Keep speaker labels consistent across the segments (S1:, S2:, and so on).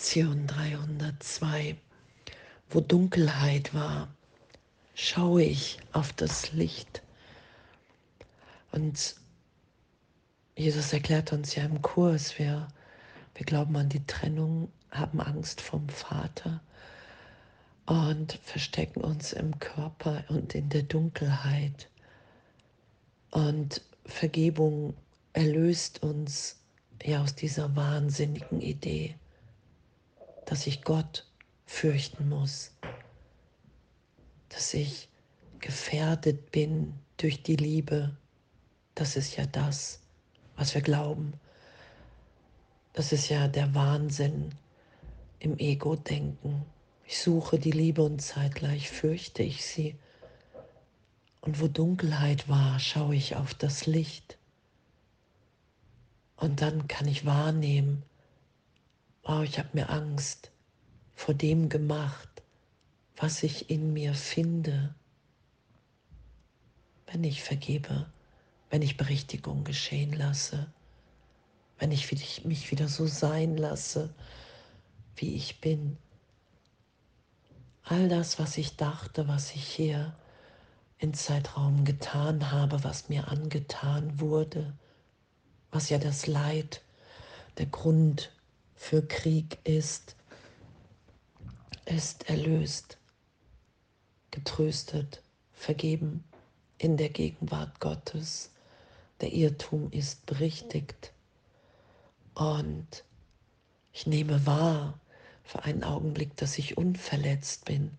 S1: Lektion 302. Wo Dunkelheit war, schaue ich auf das Licht. Und Jesus erklärt uns ja im Kurs, wir, wir glauben an die Trennung, haben Angst vom Vater und verstecken uns im Körper und in der Dunkelheit. Und Vergebung erlöst uns ja aus dieser wahnsinnigen Idee, dass ich Gott fürchten muss, dass ich gefährdet bin durch die Liebe. Das ist ja das, was wir glauben. Das ist ja der Wahnsinn im Ego-Denken. Ich suche die Liebe und zeitgleich fürchte ich sie. Und wo Dunkelheit war, schaue ich auf das Licht. Und dann kann ich wahrnehmen, oh, ich habe mir Angst vor dem gemacht, was ich in mir finde, wenn ich vergebe, wenn ich Berichtigung geschehen lasse, wenn ich mich wieder so sein lasse, wie ich bin. All das, was ich dachte, was ich hier in Zeitraum getan habe, was mir angetan wurde, was ja das Leid, der Grund für Krieg ist, ist erlöst, getröstet, vergeben in der Gegenwart Gottes. Der Irrtum ist berichtigt. Und ich nehme wahr für einen Augenblick, dass ich unverletzt bin.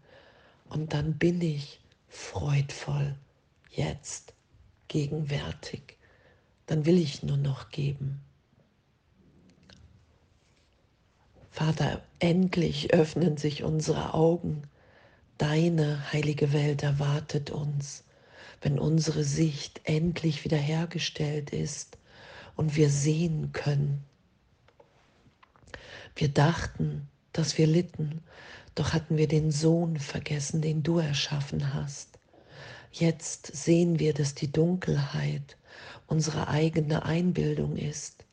S1: Und dann bin ich freudvoll, jetzt, gegenwärtig. Dann will ich nur noch geben. Vater, endlich öffnen sich unsere Augen. Deine heilige Welt erwartet uns, wenn unsere Sicht endlich wiederhergestellt ist und wir sehen können. Wir dachten, dass wir litten, doch hatten wir den Sohn vergessen, den du erschaffen hast. Jetzt sehen wir, dass die Dunkelheit unsere eigene Einbildung ist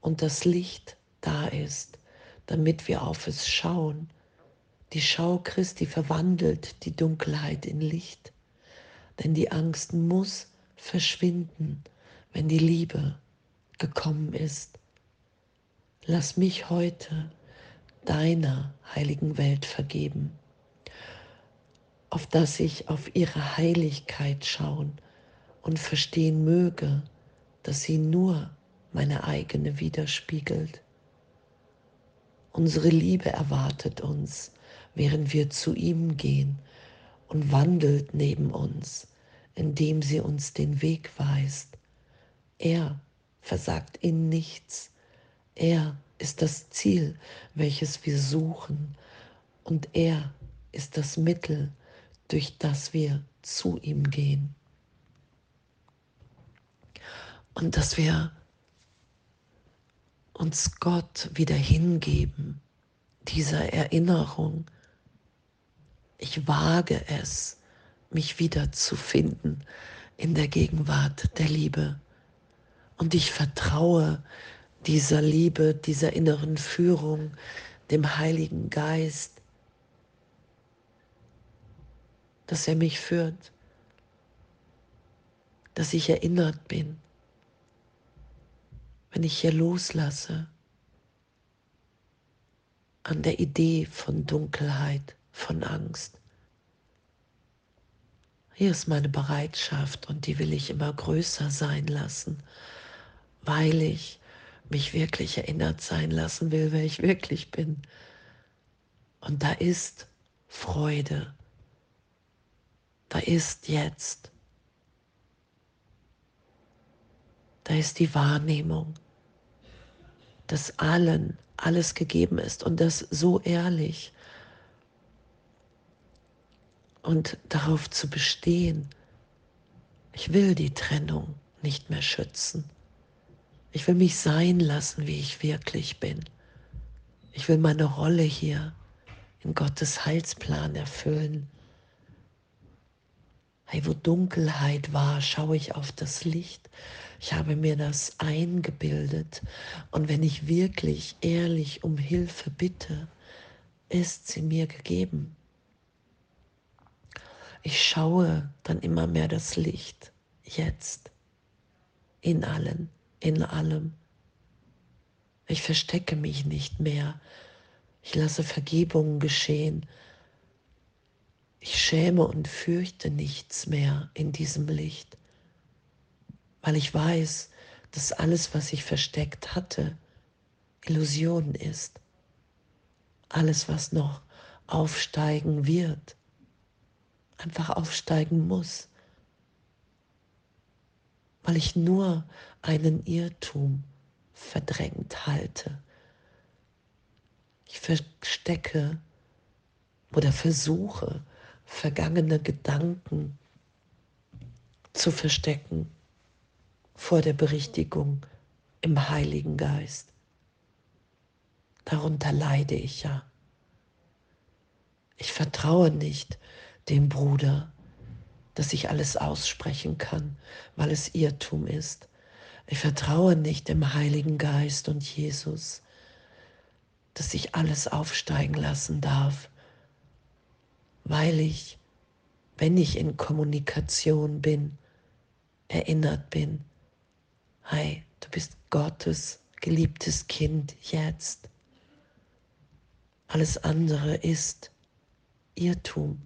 S1: und das Licht da ist damit wir auf es schauen. Die Schau Christi verwandelt die Dunkelheit in Licht, denn die Angst muss verschwinden, wenn die Liebe gekommen ist. Lass mich heute deiner heiligen Welt vergeben, auf dass ich auf ihre Heiligkeit schauen und verstehen möge, dass sie nur meine eigene widerspiegelt. Unsere Liebe erwartet uns, während wir zu ihm gehen und wandelt neben uns, indem sie uns den Weg weist. Er versagt in nichts. Er ist das Ziel, welches wir suchen. Und er ist das Mittel, durch das wir zu ihm gehen. Und dass wir uns Gott wieder hingeben, dieser Erinnerung. Ich wage es, mich wieder zu finden in der Gegenwart der Liebe. Und ich vertraue dieser Liebe, dieser inneren Führung, dem Heiligen Geist, dass er mich führt, dass ich erinnert bin wenn ich hier loslasse an der Idee von Dunkelheit, von Angst. Hier ist meine Bereitschaft und die will ich immer größer sein lassen, weil ich mich wirklich erinnert sein lassen will, wer ich wirklich bin. Und da ist Freude. Da ist jetzt. Da ist die Wahrnehmung dass allen alles gegeben ist und das so ehrlich. Und darauf zu bestehen, ich will die Trennung nicht mehr schützen. Ich will mich sein lassen, wie ich wirklich bin. Ich will meine Rolle hier in Gottes Heilsplan erfüllen. Hey, wo Dunkelheit war, schaue ich auf das Licht. Ich habe mir das eingebildet. Und wenn ich wirklich ehrlich um Hilfe bitte, ist sie mir gegeben. Ich schaue dann immer mehr das Licht, jetzt, in allen, in allem. Ich verstecke mich nicht mehr. Ich lasse Vergebung geschehen. Ich schäme und fürchte nichts mehr in diesem Licht, weil ich weiß, dass alles, was ich versteckt hatte, Illusion ist. Alles, was noch aufsteigen wird, einfach aufsteigen muss, weil ich nur einen Irrtum verdrängt halte. Ich verstecke oder versuche, vergangene Gedanken zu verstecken vor der Berichtigung im Heiligen Geist. Darunter leide ich ja. Ich vertraue nicht dem Bruder, dass ich alles aussprechen kann, weil es Irrtum ist. Ich vertraue nicht dem Heiligen Geist und Jesus, dass ich alles aufsteigen lassen darf, weil ich, wenn ich in Kommunikation bin, erinnert bin, hey, du bist Gottes geliebtes Kind jetzt. Alles andere ist Irrtum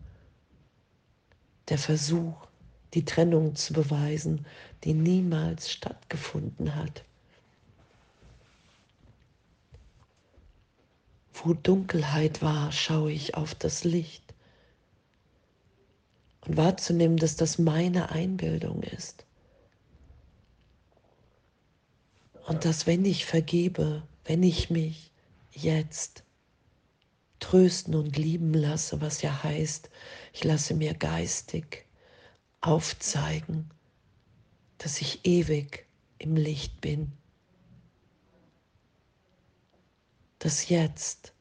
S1: der Versuch, die Trennung zu beweisen, die niemals stattgefunden hat. Wo Dunkelheit war, schaue ich auf das Licht. Und wahrzunehmen, dass das meine Einbildung ist. Und dass wenn ich vergebe, wenn ich mich jetzt trösten und lieben lasse, was ja heißt, ich lasse mir geistig aufzeigen, dass ich ewig im Licht bin, dass jetzt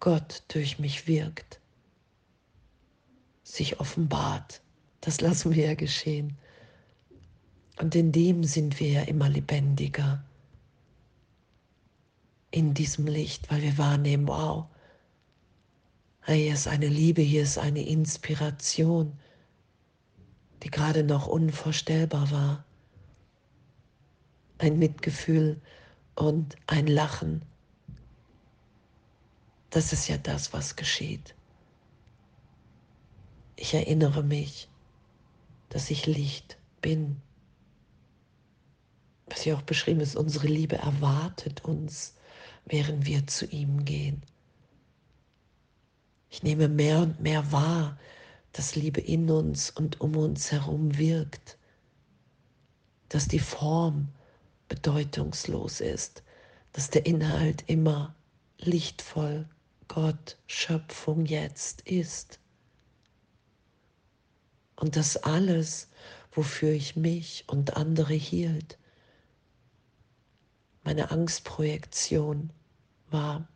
S1: Gott durch mich wirkt, sich offenbart. Das lassen wir ja geschehen. Und in dem sind wir ja immer lebendiger in diesem Licht, weil wir wahrnehmen, wow, hier ist eine Liebe, hier ist eine Inspiration, die gerade noch unvorstellbar war. Ein Mitgefühl und ein Lachen. Das ist ja das, was geschieht. Ich erinnere mich, dass ich Licht bin. Was hier auch beschrieben ist, unsere Liebe erwartet uns während wir zu ihm gehen. Ich nehme mehr und mehr wahr, dass Liebe in uns und um uns herum wirkt, dass die Form bedeutungslos ist, dass der Inhalt immer lichtvoll Gott, Schöpfung jetzt ist. Und dass alles, wofür ich mich und andere hielt, meine Angstprojektion war.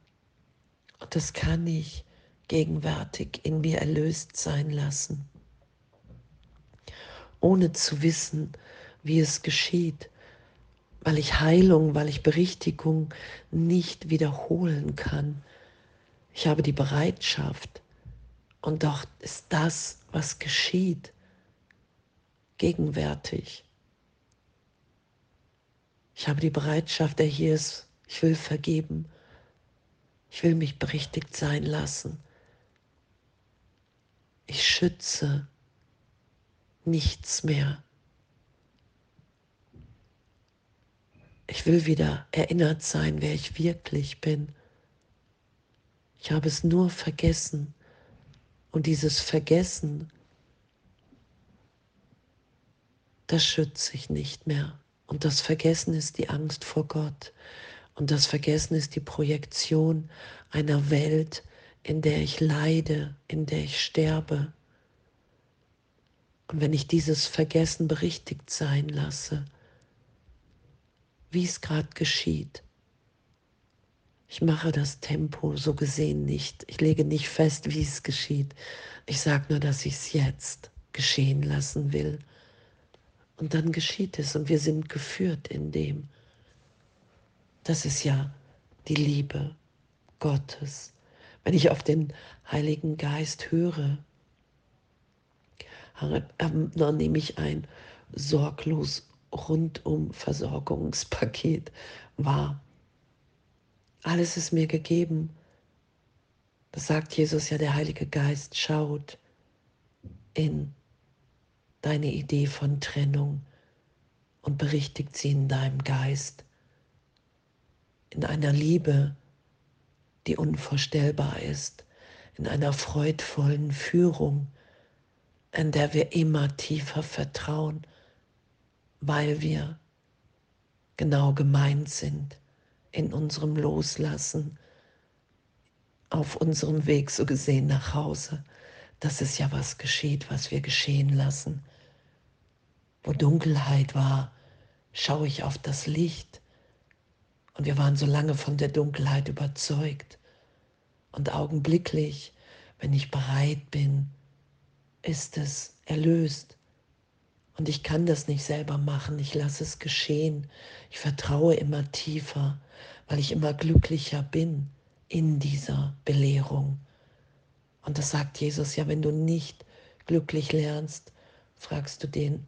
S1: Und das kann ich gegenwärtig in mir erlöst sein lassen, ohne zu wissen, wie es geschieht, weil ich Heilung, weil ich Berichtigung nicht wiederholen kann. Ich habe die Bereitschaft und doch ist das, was geschieht, gegenwärtig. Ich habe die Bereitschaft, der hier ist, ich will vergeben ich will mich berichtigt sein lassen. Ich schütze nichts mehr. Ich will wieder erinnert sein, wer ich wirklich bin. Ich habe es nur vergessen. Und dieses Vergessen, das schütze ich nicht mehr. Und das Vergessen ist die Angst vor Gott. Und das Vergessen ist die Projektion einer Welt, in der ich leide, in der ich sterbe. Und wenn ich dieses Vergessen berichtigt sein lasse, wie es gerade geschieht, ich mache das Tempo so gesehen nicht. Ich lege nicht fest, wie es geschieht. Ich sage nur, dass ich es jetzt geschehen lassen will Und dann geschieht es und wir sind geführt in dem. Das ist ja die Liebe Gottes. Wenn ich auf den Heiligen Geist höre, dann nehme ich ein sorglos rundum Versorgungspaket wahr. Alles ist mir gegeben. Das sagt Jesus ja, der Heilige Geist schaut in deine Idee von Trennung und berichtigt sie in deinem Geist. In einer Liebe, die unvorstellbar ist, in einer freudvollen Führung, in der wir immer tiefer vertrauen, weil wir genau gemeint sind in unserem Loslassen auf unserem Weg so gesehen nach Hause. Das ist ja was geschieht, was wir geschehen lassen. Wo Dunkelheit war, schaue ich auf das Licht. Und wir waren so lange von der Dunkelheit überzeugt. Und augenblicklich, wenn ich bereit bin, ist es erlöst. Und ich kann das nicht selber machen, ich lasse es geschehen. Ich vertraue immer tiefer, weil ich immer glücklicher bin in dieser Belehrung. Und das sagt Jesus ja, wenn du nicht glücklich lernst, fragst du den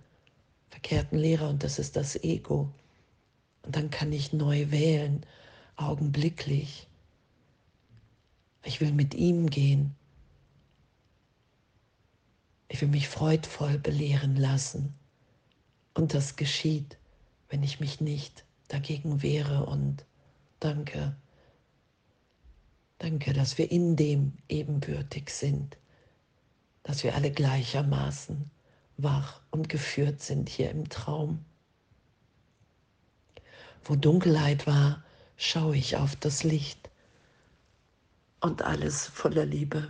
S1: verkehrten Lehrer und das ist das Ego. Und dann kann ich neu wählen, augenblicklich. Ich will mit ihm gehen. Ich will mich freudvoll belehren lassen. Und das geschieht, wenn ich mich nicht dagegen wehre. Und danke. Danke, dass wir in dem ebenbürtig sind, dass wir alle gleichermaßen wach und geführt sind hier im Traum. Wo Dunkelheit war, schaue ich auf das Licht und alles voller Liebe.